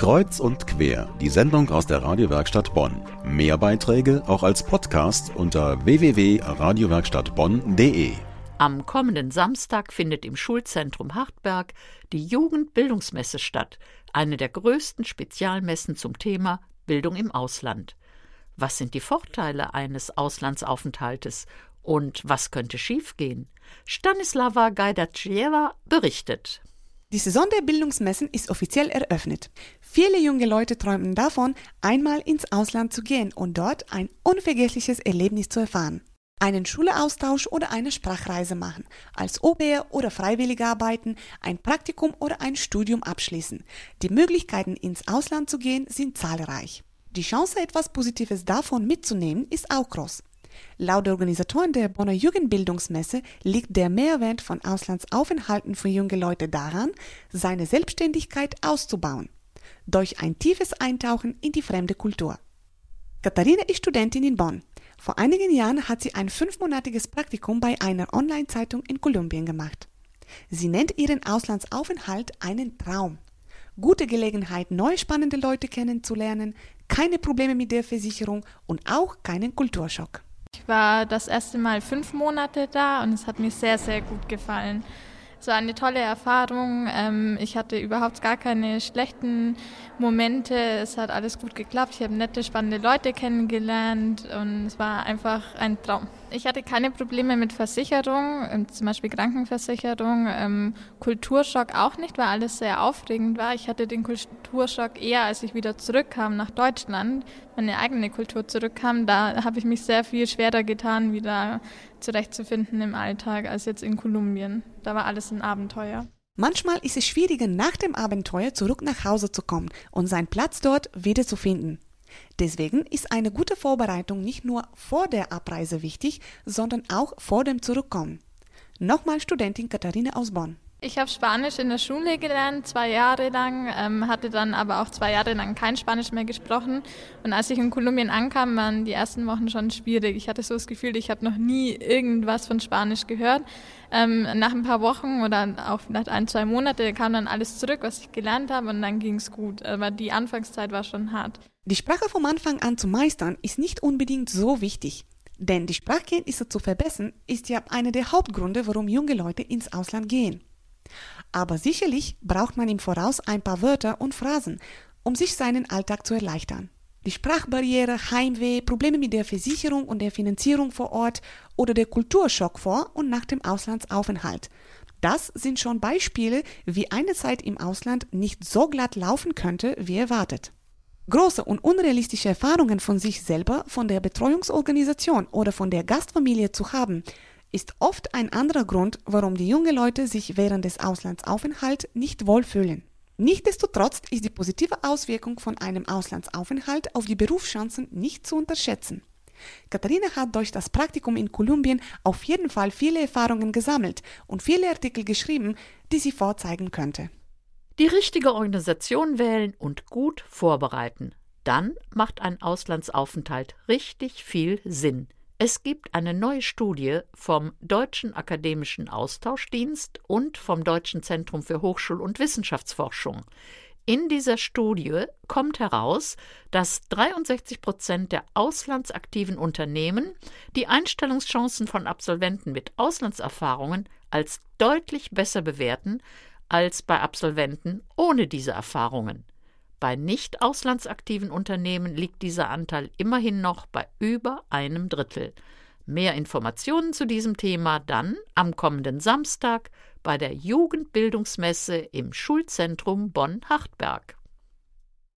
Kreuz und quer, die Sendung aus der Radiowerkstatt Bonn. Mehr Beiträge auch als Podcast unter www.radiowerkstattbonn.de. Am kommenden Samstag findet im Schulzentrum Hartberg die Jugendbildungsmesse statt, eine der größten Spezialmessen zum Thema Bildung im Ausland. Was sind die Vorteile eines Auslandsaufenthaltes und was könnte schiefgehen? Stanislava Gajdacieva berichtet. Die Saison der Bildungsmessen ist offiziell eröffnet. Viele junge Leute träumen davon, einmal ins Ausland zu gehen und dort ein unvergessliches Erlebnis zu erfahren. Einen Schulaustausch oder eine Sprachreise machen, als Au-pair oder freiwillig arbeiten, ein Praktikum oder ein Studium abschließen. Die Möglichkeiten ins Ausland zu gehen sind zahlreich. Die Chance, etwas Positives davon mitzunehmen, ist auch groß. Laut Organisatoren der Bonner Jugendbildungsmesse liegt der Mehrwert von Auslandsaufenthalten für junge Leute daran, seine Selbstständigkeit auszubauen, durch ein tiefes Eintauchen in die fremde Kultur. Katharina ist Studentin in Bonn. Vor einigen Jahren hat sie ein fünfmonatiges Praktikum bei einer Online-Zeitung in Kolumbien gemacht. Sie nennt ihren Auslandsaufenthalt einen Traum. Gute Gelegenheit, neue spannende Leute kennenzulernen, keine Probleme mit der Versicherung und auch keinen Kulturschock. Ich war das erste Mal fünf Monate da und es hat mir sehr, sehr gut gefallen. Es war eine tolle Erfahrung. Ähm, ich hatte überhaupt gar keine schlechten Momente. Es hat alles gut geklappt. Ich habe nette, spannende Leute kennengelernt und es war einfach ein Traum. Ich hatte keine Probleme mit Versicherung, ähm, zum Beispiel Krankenversicherung, ähm, Kulturschock auch nicht, weil alles sehr aufregend war. Ich hatte den Kulturschock eher, als ich wieder zurückkam nach Deutschland, meine eigene Kultur zurückkam. Da habe ich mich sehr viel schwerer getan, wieder zurechtzufinden im Alltag als jetzt in Kolumbien. Da war alles ein Abenteuer. Manchmal ist es schwieriger, nach dem Abenteuer zurück nach Hause zu kommen und seinen Platz dort wiederzufinden. Deswegen ist eine gute Vorbereitung nicht nur vor der Abreise wichtig, sondern auch vor dem Zurückkommen. Nochmal Studentin Katharina aus Bonn. Ich habe Spanisch in der Schule gelernt, zwei Jahre lang, ähm, hatte dann aber auch zwei Jahre lang kein Spanisch mehr gesprochen. Und als ich in Kolumbien ankam, waren die ersten Wochen schon schwierig. Ich hatte so das Gefühl, ich habe noch nie irgendwas von Spanisch gehört. Ähm, nach ein paar Wochen oder auch vielleicht ein, zwei Monate kam dann alles zurück, was ich gelernt habe und dann ging es gut. Aber die Anfangszeit war schon hart. Die Sprache vom Anfang an zu meistern ist nicht unbedingt so wichtig. Denn die Sprachkenntnisse zu verbessern, ist ja einer der Hauptgründe, warum junge Leute ins Ausland gehen. Aber sicherlich braucht man im Voraus ein paar Wörter und Phrasen, um sich seinen Alltag zu erleichtern. Die Sprachbarriere, Heimweh, Probleme mit der Versicherung und der Finanzierung vor Ort oder der Kulturschock vor und nach dem Auslandsaufenthalt. Das sind schon Beispiele, wie eine Zeit im Ausland nicht so glatt laufen könnte, wie erwartet. Große und unrealistische Erfahrungen von sich selber, von der Betreuungsorganisation oder von der Gastfamilie zu haben, ist oft ein anderer Grund, warum die jungen Leute sich während des Auslandsaufenthalts nicht wohlfühlen. Nichtsdestotrotz ist die positive Auswirkung von einem Auslandsaufenthalt auf die Berufschancen nicht zu unterschätzen. Katharina hat durch das Praktikum in Kolumbien auf jeden Fall viele Erfahrungen gesammelt und viele Artikel geschrieben, die sie vorzeigen könnte. Die richtige Organisation wählen und gut vorbereiten. Dann macht ein Auslandsaufenthalt richtig viel Sinn. Es gibt eine neue Studie vom Deutschen Akademischen Austauschdienst und vom Deutschen Zentrum für Hochschul- und Wissenschaftsforschung. In dieser Studie kommt heraus, dass 63 Prozent der auslandsaktiven Unternehmen die Einstellungschancen von Absolventen mit Auslandserfahrungen als deutlich besser bewerten als bei Absolventen ohne diese Erfahrungen. Bei nicht auslandsaktiven Unternehmen liegt dieser Anteil immerhin noch bei über einem Drittel. Mehr Informationen zu diesem Thema dann am kommenden Samstag bei der Jugendbildungsmesse im Schulzentrum Bonn-Hartberg.